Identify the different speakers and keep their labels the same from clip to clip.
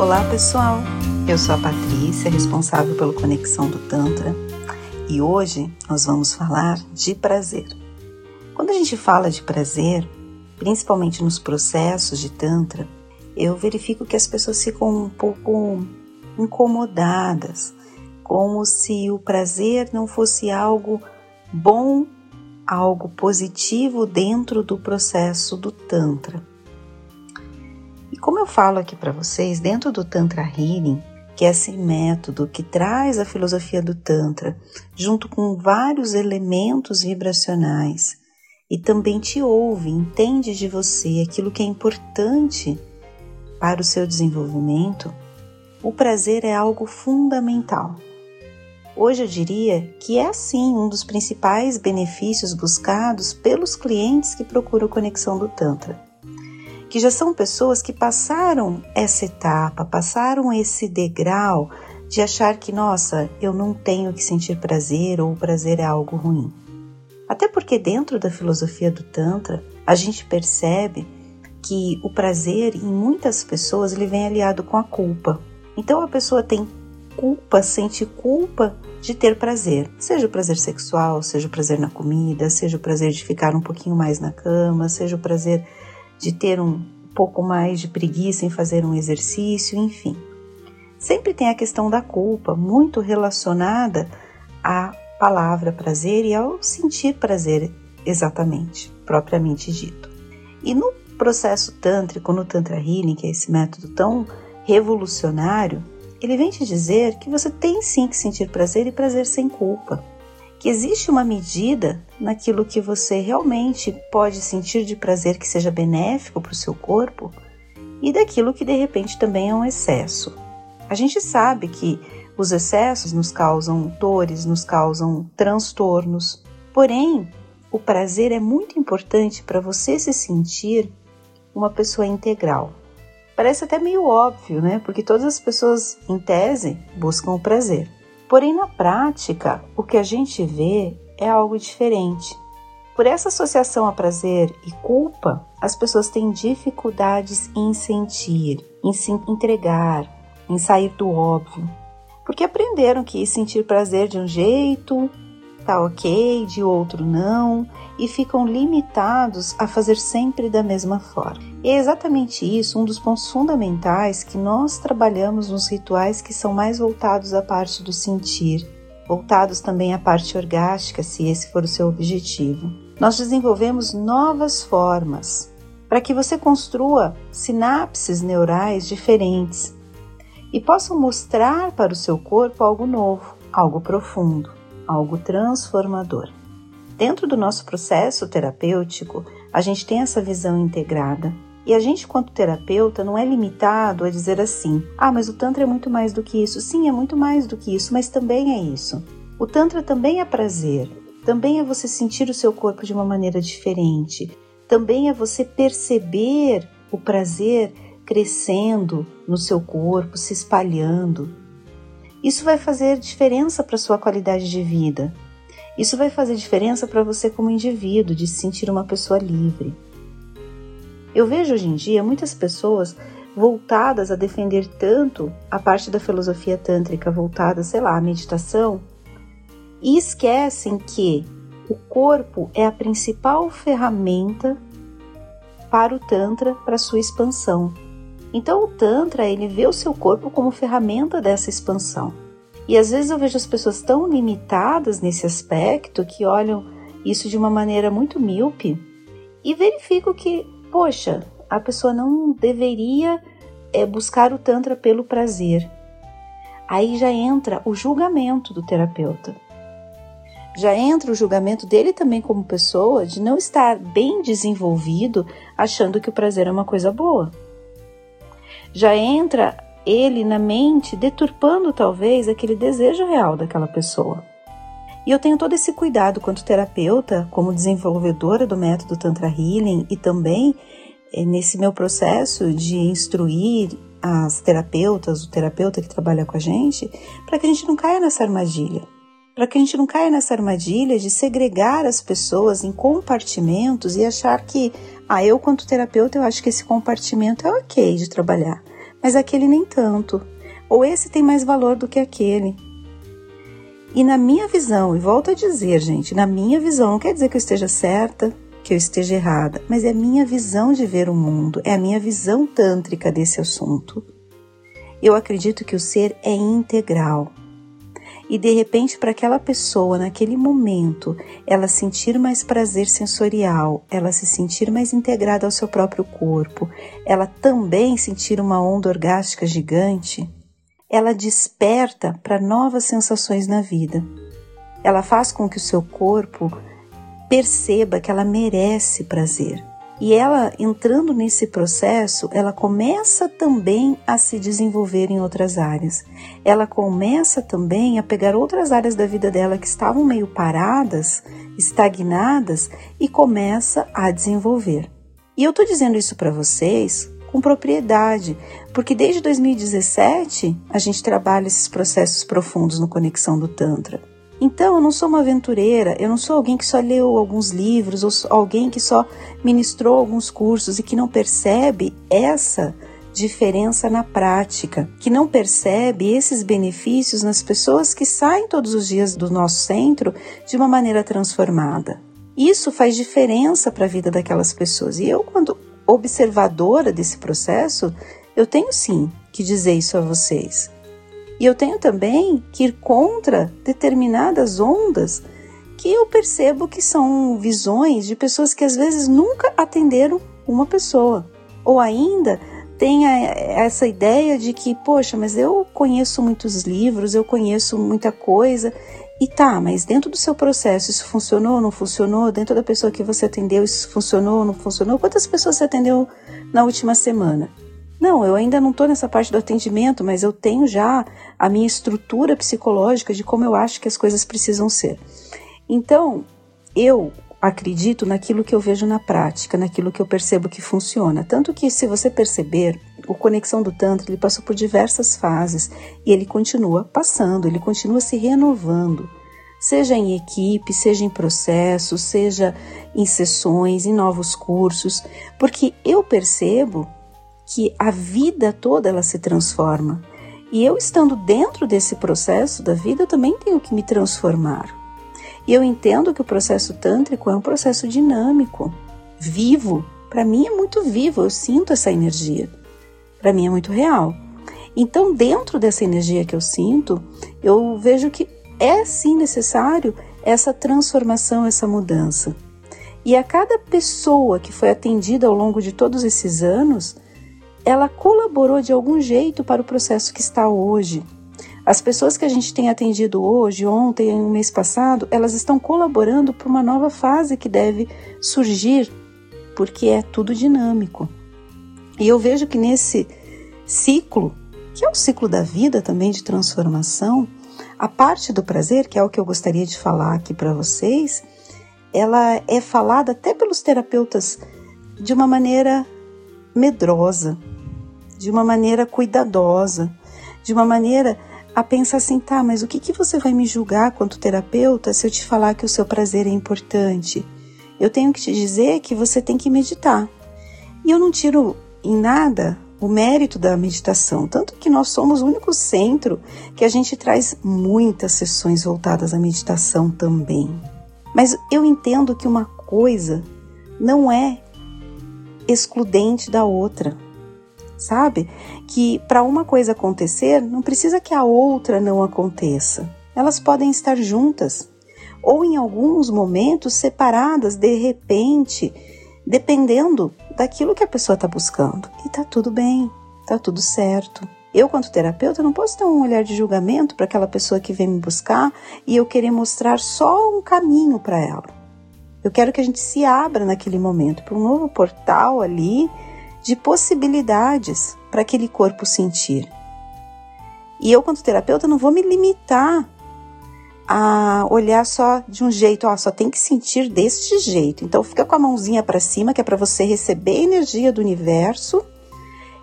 Speaker 1: Olá pessoal, eu sou a Patrícia, responsável pelo Conexão do Tantra e hoje nós vamos falar de prazer. Quando a gente fala de prazer, principalmente nos processos de Tantra, eu verifico que as pessoas ficam um pouco incomodadas, como se o prazer não fosse algo bom, algo positivo dentro do processo do Tantra. Como eu falo aqui para vocês, dentro do Tantra Healing, que é esse método que traz a filosofia do Tantra, junto com vários elementos vibracionais, e também te ouve, entende de você aquilo que é importante para o seu desenvolvimento, o prazer é algo fundamental. Hoje eu diria que é sim um dos principais benefícios buscados pelos clientes que procuram conexão do Tantra, que já são pessoas que passaram essa etapa, passaram esse degrau de achar que, nossa, eu não tenho que sentir prazer ou o prazer é algo ruim. Até porque, dentro da filosofia do Tantra, a gente percebe que o prazer, em muitas pessoas, ele vem aliado com a culpa. Então a pessoa tem culpa, sente culpa de ter prazer, seja o prazer sexual, seja o prazer na comida, seja o prazer de ficar um pouquinho mais na cama, seja o prazer de ter um pouco mais de preguiça em fazer um exercício, enfim. Sempre tem a questão da culpa, muito relacionada à palavra prazer e ao sentir prazer exatamente, propriamente dito. E no processo tântrico, no Tantra Healing, que é esse método tão revolucionário, ele vem te dizer que você tem sim que sentir prazer e prazer sem culpa. Que existe uma medida naquilo que você realmente pode sentir de prazer que seja benéfico para o seu corpo e daquilo que de repente também é um excesso. A gente sabe que os excessos nos causam dores, nos causam transtornos, porém, o prazer é muito importante para você se sentir uma pessoa integral. Parece até meio óbvio, né? Porque todas as pessoas, em tese, buscam o prazer. Porém, na prática, o que a gente vê é algo diferente. Por essa associação a prazer e culpa, as pessoas têm dificuldades em sentir, em se entregar, em sair do óbvio. Porque aprenderam que sentir prazer de um jeito tá ok, de outro não, e ficam limitados a fazer sempre da mesma forma. E é exatamente isso um dos pontos fundamentais que nós trabalhamos nos rituais que são mais voltados à parte do sentir, voltados também à parte orgástica, se esse for o seu objetivo. Nós desenvolvemos novas formas para que você construa sinapses neurais diferentes e possa mostrar para o seu corpo algo novo, algo profundo algo transformador. Dentro do nosso processo terapêutico, a gente tem essa visão integrada. E a gente, quanto terapeuta, não é limitado a dizer assim: ah, mas o Tantra é muito mais do que isso. Sim, é muito mais do que isso, mas também é isso. O Tantra também é prazer, também é você sentir o seu corpo de uma maneira diferente, também é você perceber o prazer crescendo no seu corpo, se espalhando, isso vai fazer diferença para sua qualidade de vida. Isso vai fazer diferença para você como indivíduo, de se sentir uma pessoa livre. Eu vejo hoje em dia muitas pessoas voltadas a defender tanto a parte da filosofia tântrica voltada, sei lá, à meditação, e esquecem que o corpo é a principal ferramenta para o tantra, para sua expansão. Então o Tantra, ele vê o seu corpo como ferramenta dessa expansão. E às vezes eu vejo as pessoas tão limitadas nesse aspecto que olham isso de uma maneira muito míope e verifico que, poxa, a pessoa não deveria é, buscar o Tantra pelo prazer. Aí já entra o julgamento do terapeuta. Já entra o julgamento dele também como pessoa de não estar bem desenvolvido achando que o prazer é uma coisa boa já entra ele na mente deturpando talvez aquele desejo real daquela pessoa. E eu tenho todo esse cuidado quanto terapeuta, como desenvolvedora do método Tantra Healing e também é, nesse meu processo de instruir as terapeutas, o terapeuta que trabalha com a gente, para que a gente não caia nessa armadilha. Para que a gente não caia nessa armadilha de segregar as pessoas em compartimentos e achar que, ah, eu, quanto terapeuta, eu acho que esse compartimento é ok de trabalhar. mas aquele nem tanto. Ou esse tem mais valor do que aquele. E na minha visão, e volto a dizer, gente, na minha visão, não quer dizer que eu esteja certa, que eu esteja errada, mas é a minha visão de ver o mundo, é a minha visão tântrica desse assunto. Eu acredito que o ser é integral. E de repente, para aquela pessoa, naquele momento, ela sentir mais prazer sensorial, ela se sentir mais integrada ao seu próprio corpo, ela também sentir uma onda orgástica gigante, ela desperta para novas sensações na vida. Ela faz com que o seu corpo perceba que ela merece prazer. E ela, entrando nesse processo, ela começa também a se desenvolver em outras áreas. Ela começa também a pegar outras áreas da vida dela que estavam meio paradas, estagnadas, e começa a desenvolver. E eu estou dizendo isso para vocês com propriedade, porque desde 2017 a gente trabalha esses processos profundos no Conexão do Tantra. Então, eu não sou uma aventureira, eu não sou alguém que só leu alguns livros, ou alguém que só ministrou alguns cursos e que não percebe essa diferença na prática, que não percebe esses benefícios nas pessoas que saem todos os dias do nosso centro de uma maneira transformada. Isso faz diferença para a vida daquelas pessoas. E eu, quando observadora desse processo, eu tenho sim que dizer isso a vocês. E eu tenho também que ir contra determinadas ondas que eu percebo que são visões de pessoas que às vezes nunca atenderam uma pessoa. Ou ainda tem essa ideia de que, poxa, mas eu conheço muitos livros, eu conheço muita coisa e tá, mas dentro do seu processo isso funcionou, ou não funcionou? Dentro da pessoa que você atendeu isso funcionou, ou não funcionou? Quantas pessoas você atendeu na última semana? Não, eu ainda não estou nessa parte do atendimento, mas eu tenho já a minha estrutura psicológica de como eu acho que as coisas precisam ser. Então, eu acredito naquilo que eu vejo na prática, naquilo que eu percebo que funciona. Tanto que, se você perceber, o Conexão do Tantra ele passou por diversas fases e ele continua passando, ele continua se renovando, seja em equipe, seja em processo, seja em sessões, em novos cursos, porque eu percebo que a vida toda ela se transforma. E eu estando dentro desse processo da vida, eu também tenho que me transformar. E eu entendo que o processo tântrico é um processo dinâmico, vivo. Para mim é muito vivo, eu sinto essa energia. Para mim é muito real. Então, dentro dessa energia que eu sinto, eu vejo que é sim necessário essa transformação, essa mudança. E a cada pessoa que foi atendida ao longo de todos esses anos, ela colaborou de algum jeito para o processo que está hoje. As pessoas que a gente tem atendido hoje, ontem, no mês passado, elas estão colaborando para uma nova fase que deve surgir, porque é tudo dinâmico. E eu vejo que nesse ciclo, que é o ciclo da vida também de transformação, a parte do prazer, que é o que eu gostaria de falar aqui para vocês, ela é falada até pelos terapeutas de uma maneira medrosa, de uma maneira cuidadosa, de uma maneira a pensar assim, tá, mas o que, que você vai me julgar quanto terapeuta se eu te falar que o seu prazer é importante? Eu tenho que te dizer que você tem que meditar. E eu não tiro em nada o mérito da meditação, tanto que nós somos o único centro que a gente traz muitas sessões voltadas à meditação também. Mas eu entendo que uma coisa não é excludente da outra sabe? Que para uma coisa acontecer, não precisa que a outra não aconteça. Elas podem estar juntas ou em alguns momentos separadas de repente, dependendo daquilo que a pessoa está buscando. E tá tudo bem, tá tudo certo. Eu, quanto terapeuta, não posso ter um olhar de julgamento para aquela pessoa que vem me buscar e eu querer mostrar só um caminho para ela. Eu quero que a gente se abra naquele momento para um novo portal ali de possibilidades para aquele corpo sentir. E eu, quanto terapeuta, não vou me limitar a olhar só de um jeito, ó, só tem que sentir deste jeito. Então fica com a mãozinha para cima, que é para você receber a energia do universo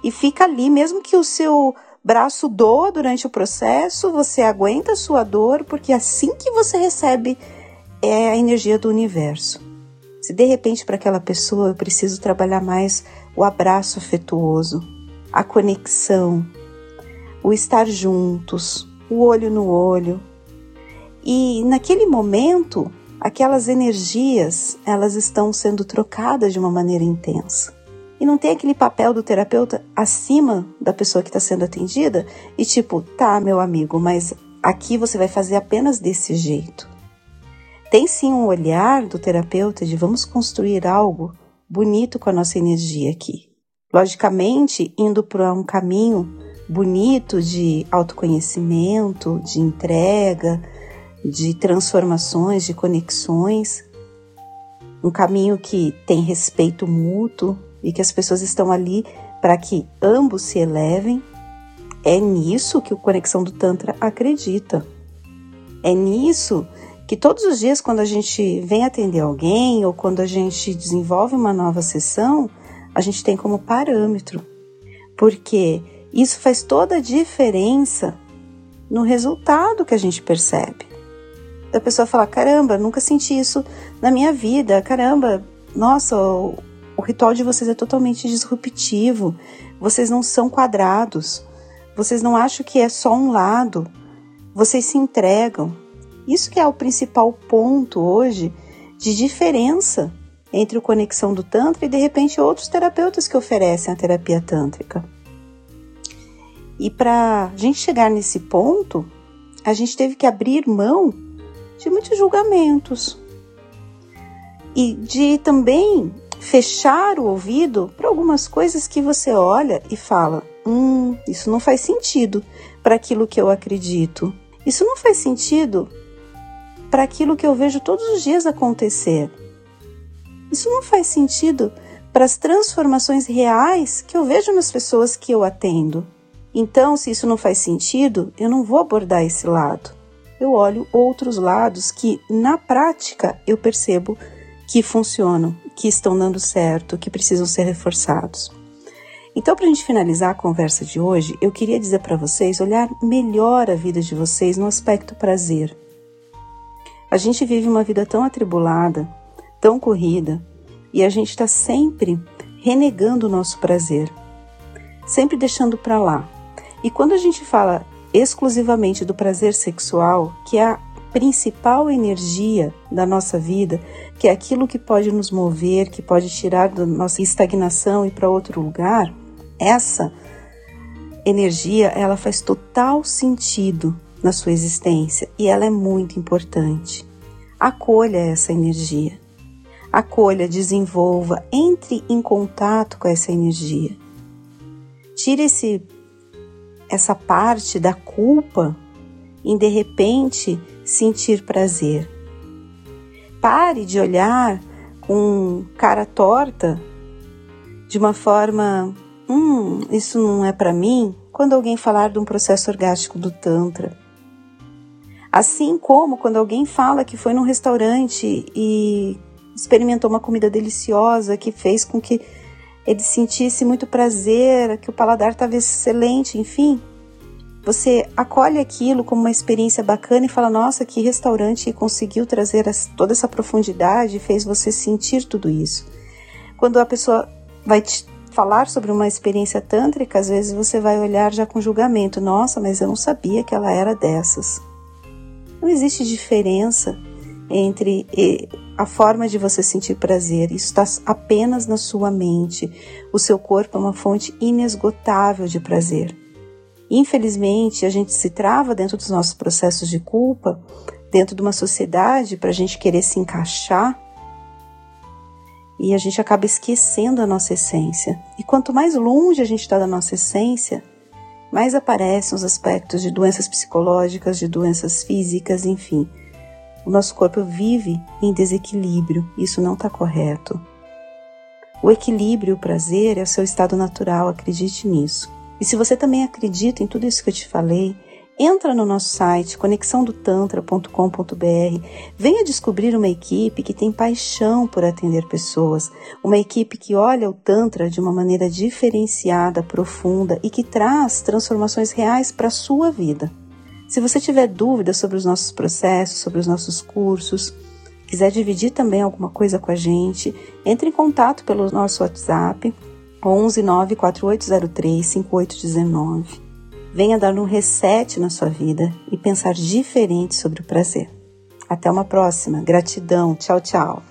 Speaker 1: e fica ali, mesmo que o seu braço doa durante o processo, você aguenta a sua dor, porque assim que você recebe é a energia do universo. Se de repente para aquela pessoa eu preciso trabalhar mais o abraço afetuoso, a conexão, o estar juntos, o olho no olho. E naquele momento, aquelas energias, elas estão sendo trocadas de uma maneira intensa. E não tem aquele papel do terapeuta acima da pessoa que está sendo atendida e tipo, tá, meu amigo, mas aqui você vai fazer apenas desse jeito. Tem sim um olhar do terapeuta de vamos construir algo bonito com a nossa energia aqui. Logicamente, indo para um caminho bonito de autoconhecimento, de entrega, de transformações, de conexões, um caminho que tem respeito mútuo e que as pessoas estão ali para que ambos se elevem. É nisso que o Conexão do Tantra acredita. É nisso que todos os dias, quando a gente vem atender alguém ou quando a gente desenvolve uma nova sessão, a gente tem como parâmetro. Porque isso faz toda a diferença no resultado que a gente percebe. A pessoa fala: caramba, nunca senti isso na minha vida, caramba, nossa, o, o ritual de vocês é totalmente disruptivo, vocês não são quadrados, vocês não acham que é só um lado, vocês se entregam. Isso que é o principal ponto hoje de diferença entre o Conexão do Tantra e de repente outros terapeutas que oferecem a terapia tântrica. E para a gente chegar nesse ponto, a gente teve que abrir mão de muitos julgamentos e de também fechar o ouvido para algumas coisas que você olha e fala: hum, isso não faz sentido para aquilo que eu acredito. Isso não faz sentido para aquilo que eu vejo todos os dias acontecer. Isso não faz sentido para as transformações reais que eu vejo nas pessoas que eu atendo. Então, se isso não faz sentido, eu não vou abordar esse lado. Eu olho outros lados que, na prática, eu percebo que funcionam, que estão dando certo, que precisam ser reforçados. Então, para a gente finalizar a conversa de hoje, eu queria dizer para vocês olhar melhor a vida de vocês no aspecto prazer. A gente vive uma vida tão atribulada, tão corrida, e a gente está sempre renegando o nosso prazer, sempre deixando para lá, e quando a gente fala exclusivamente do prazer sexual, que é a principal energia da nossa vida, que é aquilo que pode nos mover, que pode tirar da nossa estagnação e para outro lugar, essa energia, ela faz total sentido na sua existência e ela é muito importante. Acolha essa energia. Acolha, desenvolva, entre em contato com essa energia. Tire esse essa parte da culpa em de repente sentir prazer. Pare de olhar com cara torta de uma forma, hum, isso não é para mim, quando alguém falar de um processo orgástico do Tantra. Assim como quando alguém fala que foi num restaurante e experimentou uma comida deliciosa que fez com que ele sentisse muito prazer, que o paladar estava excelente, enfim. Você acolhe aquilo como uma experiência bacana e fala: nossa, que restaurante conseguiu trazer toda essa profundidade, fez você sentir tudo isso. Quando a pessoa vai te falar sobre uma experiência tântrica, às vezes você vai olhar já com julgamento: nossa, mas eu não sabia que ela era dessas. Não existe diferença entre a forma de você sentir prazer. Isso está apenas na sua mente. O seu corpo é uma fonte inesgotável de prazer. Infelizmente, a gente se trava dentro dos nossos processos de culpa, dentro de uma sociedade para a gente querer se encaixar e a gente acaba esquecendo a nossa essência. E quanto mais longe a gente está da nossa essência, mais aparecem os aspectos de doenças psicológicas, de doenças físicas, enfim o nosso corpo vive em desequilíbrio, isso não está correto. O equilíbrio, o prazer é o seu estado natural, acredite nisso. E se você também acredita em tudo isso que eu te falei, entra no nosso site conexãodotantra.com.br, venha descobrir uma equipe que tem paixão por atender pessoas, uma equipe que olha o Tantra de uma maneira diferenciada, profunda e que traz transformações reais para a sua vida. Se você tiver dúvidas sobre os nossos processos, sobre os nossos cursos, quiser dividir também alguma coisa com a gente, entre em contato pelo nosso WhatsApp 11 94803 5819. Venha dar um reset na sua vida e pensar diferente sobre o prazer. Até uma próxima. Gratidão. Tchau, tchau.